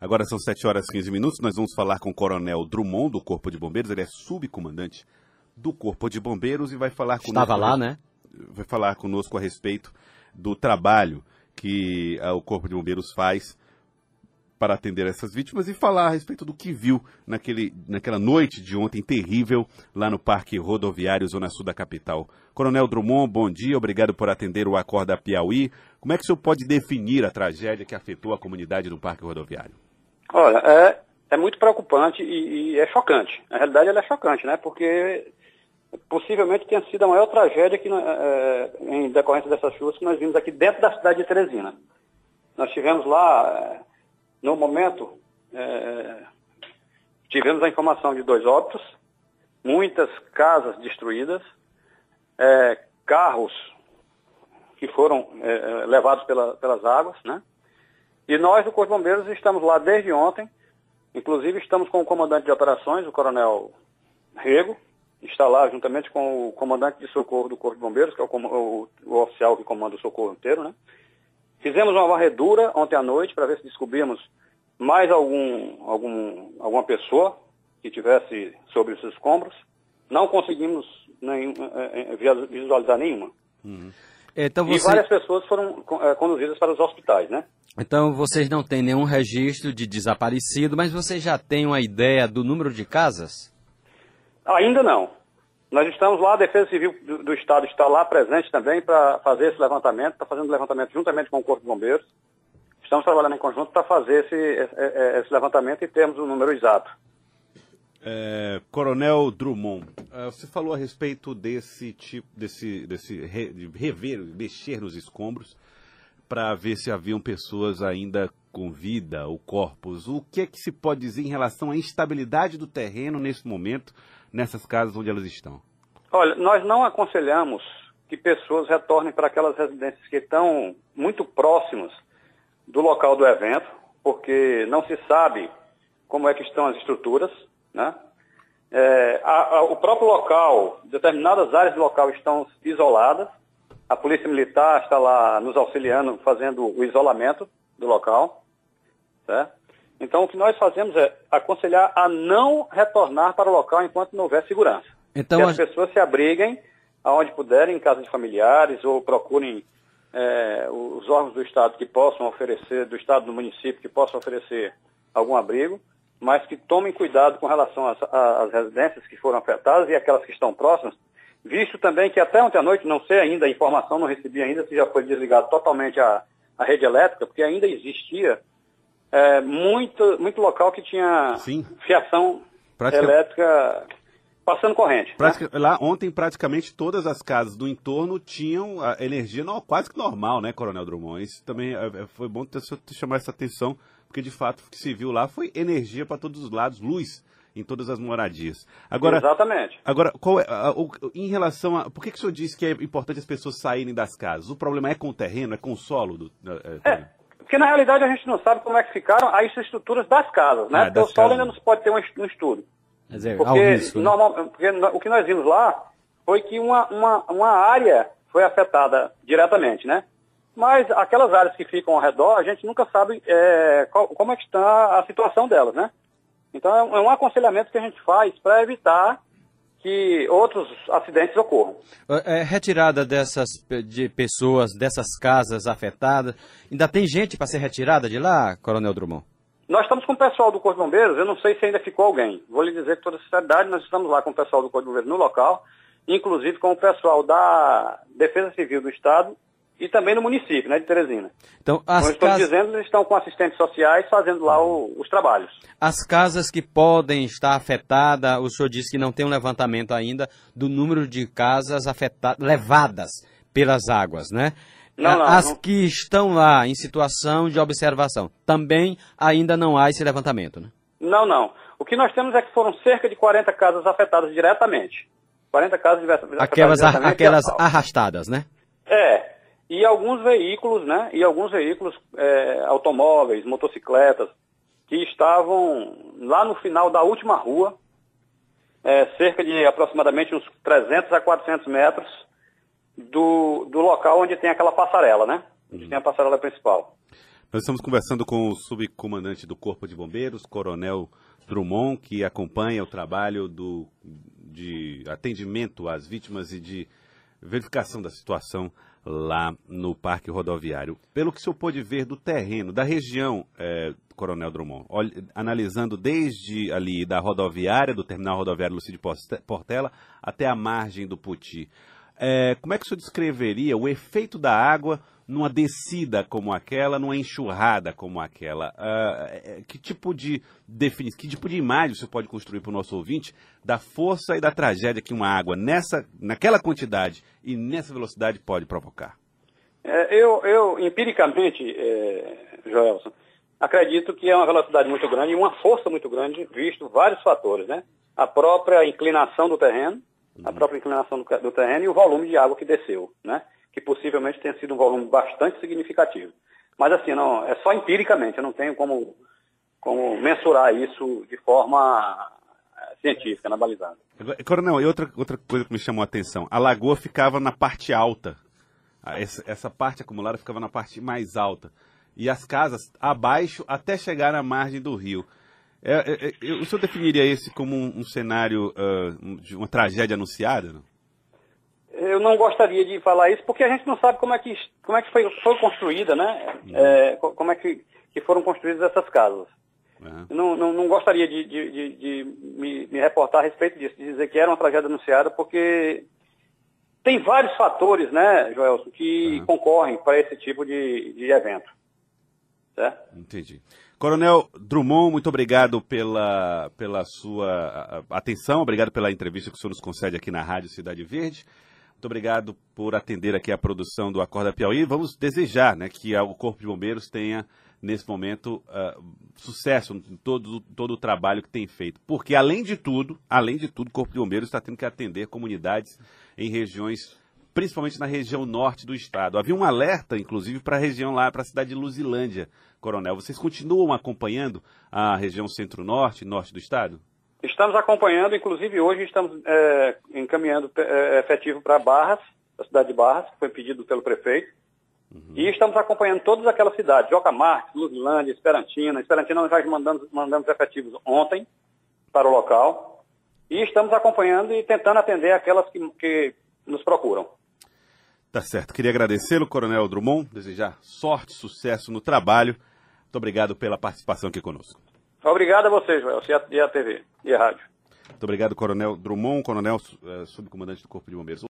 Agora são 7 horas e 15 minutos. Nós vamos falar com o Coronel Drummond, do Corpo de Bombeiros. Ele é subcomandante do Corpo de Bombeiros e vai falar conosco. Estava lá, né? Vai falar conosco a respeito do trabalho que uh, o Corpo de Bombeiros faz para atender essas vítimas e falar a respeito do que viu naquele, naquela noite de ontem terrível lá no Parque Rodoviário, Zona Sul da capital. Coronel Drummond, bom dia, obrigado por atender o Acorda Piauí. Como é que o senhor pode definir a tragédia que afetou a comunidade do Parque Rodoviário? Olha, é, é muito preocupante e, e é chocante. Na realidade, ela é chocante, né? Porque possivelmente tenha sido a maior tragédia que, é, em decorrência dessas chuvas que nós vimos aqui dentro da cidade de Teresina. Nós tivemos lá, é, no momento, é, tivemos a informação de dois óbitos, muitas casas destruídas, é, carros que foram levados pela, pelas águas, né? E nós, do Corpo de Bombeiros, estamos lá desde ontem, inclusive estamos com o comandante de operações, o coronel Rego, está lá juntamente com o comandante de socorro do Corpo de Bombeiros, que é o, o, o oficial que comanda o socorro inteiro, né? Fizemos uma varredura ontem à noite para ver se descobrimos mais algum, algum, alguma pessoa que tivesse sobre os escombros. Não conseguimos nenhum, é, é, visualizar nenhuma. Uhum. Então você... E várias pessoas foram é, conduzidas para os hospitais, né? Então vocês não têm nenhum registro de desaparecido, mas vocês já têm uma ideia do número de casas? Ainda não. Nós estamos lá, a Defesa Civil do, do Estado está lá presente também para fazer esse levantamento, está fazendo levantamento juntamente com o Corpo de Bombeiros. Estamos trabalhando em conjunto para fazer esse, esse, esse, levantamento e termos o um número exato. É, Coronel Drummond, é, você falou a respeito desse tipo, desse, desse re, de rever, mexer nos escombros para ver se haviam pessoas ainda com vida ou corpos. O que é que se pode dizer em relação à instabilidade do terreno nesse momento, nessas casas onde elas estão? Olha, nós não aconselhamos que pessoas retornem para aquelas residências que estão muito próximas do local do evento, porque não se sabe como é que estão as estruturas, né? É, a, a, o próprio local, determinadas áreas do local estão isoladas. A Polícia Militar está lá nos auxiliando, fazendo o isolamento do local. Certo? Então, o que nós fazemos é aconselhar a não retornar para o local enquanto não houver segurança. Então, que as a... pessoas se abriguem aonde puderem, em casa de familiares, ou procurem é, os órgãos do Estado que possam oferecer, do Estado do município, que possam oferecer algum abrigo mas que tomem cuidado com relação às, às, residências que foram afetadas e aquelas que estão próximas, visto também que até ontem à noite, não sei ainda, a informação não recebi ainda se já foi desligado totalmente a, a rede elétrica, porque ainda existia é, muito, muito local que tinha Sim. fiação Pratica... elétrica passando corrente. Né? Pratica... Né? Lá ontem praticamente todas as casas do entorno tinham a energia não, quase que normal, né, Coronel Drummond? Isso também é, foi bom ter, ter chamar essa atenção porque de fato o que se viu lá foi energia para todos os lados, luz em todas as moradias. Agora, Exatamente. Agora, qual é, a, a, em relação a. Por que, que o senhor disse que é importante as pessoas saírem das casas? O problema é com o terreno, é com o solo? Do, é, é, porque na realidade a gente não sabe como é que ficaram as estruturas das casas, né? Ah, porque o solo ainda não se pode ter um, um estudo. Dizer, porque, risco, né? normal, porque o que nós vimos lá foi que uma, uma, uma área foi afetada diretamente, né? Mas aquelas áreas que ficam ao redor, a gente nunca sabe é, qual, como é que está a situação delas, né? Então é um, é um aconselhamento que a gente faz para evitar que outros acidentes ocorram. É, retirada dessas de pessoas, dessas casas afetadas, ainda tem gente para ser retirada de lá, Coronel Drummond? Nós estamos com o pessoal do Corpo de Bombeiros, eu não sei se ainda ficou alguém. Vou lhe dizer com toda sinceridade, nós estamos lá com o pessoal do Corpo de Bombeiros no local, inclusive com o pessoal da Defesa Civil do Estado e também no município, né, de Teresina. Então, as Como estou casas... dizendo, eles estão com assistentes sociais fazendo lá o, os trabalhos. As casas que podem estar afetadas, o senhor disse que não tem um levantamento ainda do número de casas afetadas, levadas pelas águas, né? Não, não, As não... que estão lá em situação de observação, também ainda não há esse levantamento, né? Não, não. O que nós temos é que foram cerca de 40 casas afetadas diretamente. 40 casas afetadas aquelas, diretamente. Aquelas arrastadas, né? É, e alguns veículos, né? E alguns veículos, é, automóveis, motocicletas, que estavam lá no final da última rua, é, cerca de aproximadamente uns 300 a 400 metros do, do local onde tem aquela passarela, né? Onde uhum. tem a passarela principal. Nós estamos conversando com o subcomandante do Corpo de Bombeiros, Coronel Drummond, que acompanha o trabalho do, de atendimento às vítimas e de verificação da situação lá no Parque Rodoviário. Pelo que o senhor pôde ver do terreno, da região, é, Coronel Drummond, olha, analisando desde ali da rodoviária, do terminal rodoviário Lucídio Portela, até a margem do Puti, é, como é que o senhor descreveria o efeito da água numa descida como aquela, numa enxurrada como aquela? Uh, que tipo de definição, que tipo de imagem você pode construir para o nosso ouvinte da força e da tragédia que uma água nessa, naquela quantidade e nessa velocidade pode provocar? É, eu, eu, empiricamente, é, Joelson, acredito que é uma velocidade muito grande e uma força muito grande, visto vários fatores, né? A própria inclinação do terreno. A própria inclinação do, do terreno e o volume de água que desceu, né? que possivelmente tenha sido um volume bastante significativo. Mas assim, não, é só empiricamente, eu não tenho como, como mensurar isso de forma eh, científica, analisada. Coronel, e outra, outra coisa que me chamou a atenção, a lagoa ficava na parte alta, essa, essa parte acumulada ficava na parte mais alta, e as casas abaixo até chegar na margem do rio. É, é, é, o senhor definiria esse como um, um cenário uh, de uma tragédia anunciada? Não? eu não gostaria de falar isso porque a gente não sabe como é que, como é que foi, foi construída, né? Uhum. É, como é que, que foram construídas essas casas. Uhum. Não, não, não, gostaria de, de, de, de me, me, reportar a respeito disso, de dizer que era uma tragédia anunciada, porque tem vários fatores, né, Joelson, que uhum. concorrem para esse tipo de, de evento. Certo? Entendi. Coronel Drummond, muito obrigado pela, pela sua atenção, obrigado pela entrevista que o senhor nos concede aqui na Rádio Cidade Verde. Muito obrigado por atender aqui a produção do Acorda Piauí. Vamos desejar né, que o Corpo de Bombeiros tenha, nesse momento, uh, sucesso em todo, todo o trabalho que tem feito. Porque, além de tudo, além de tudo, o Corpo de Bombeiros está tendo que atender comunidades em regiões, principalmente na região norte do estado. Havia um alerta, inclusive, para a região lá, para a cidade de Luzilândia, Coronel. Vocês continuam acompanhando a região centro-norte, norte do estado? Estamos acompanhando, inclusive hoje estamos é, encaminhando é, efetivo para Barras, a cidade de Barras, que foi pedido pelo prefeito. Uhum. E estamos acompanhando todas aquelas cidades, Joca Marques, Luzilândia, Esperantina. Esperantina nós já mandamos, mandamos efetivos ontem para o local. E estamos acompanhando e tentando atender aquelas que, que nos procuram. Tá certo. Queria agradecê-lo, Coronel Drummond, desejar sorte, sucesso no trabalho. Muito obrigado pela participação aqui conosco. Obrigado a vocês, Joel, e a TV e a rádio. Muito obrigado, Coronel Drummond, Coronel uh, Subcomandante do Corpo de Bombeiros.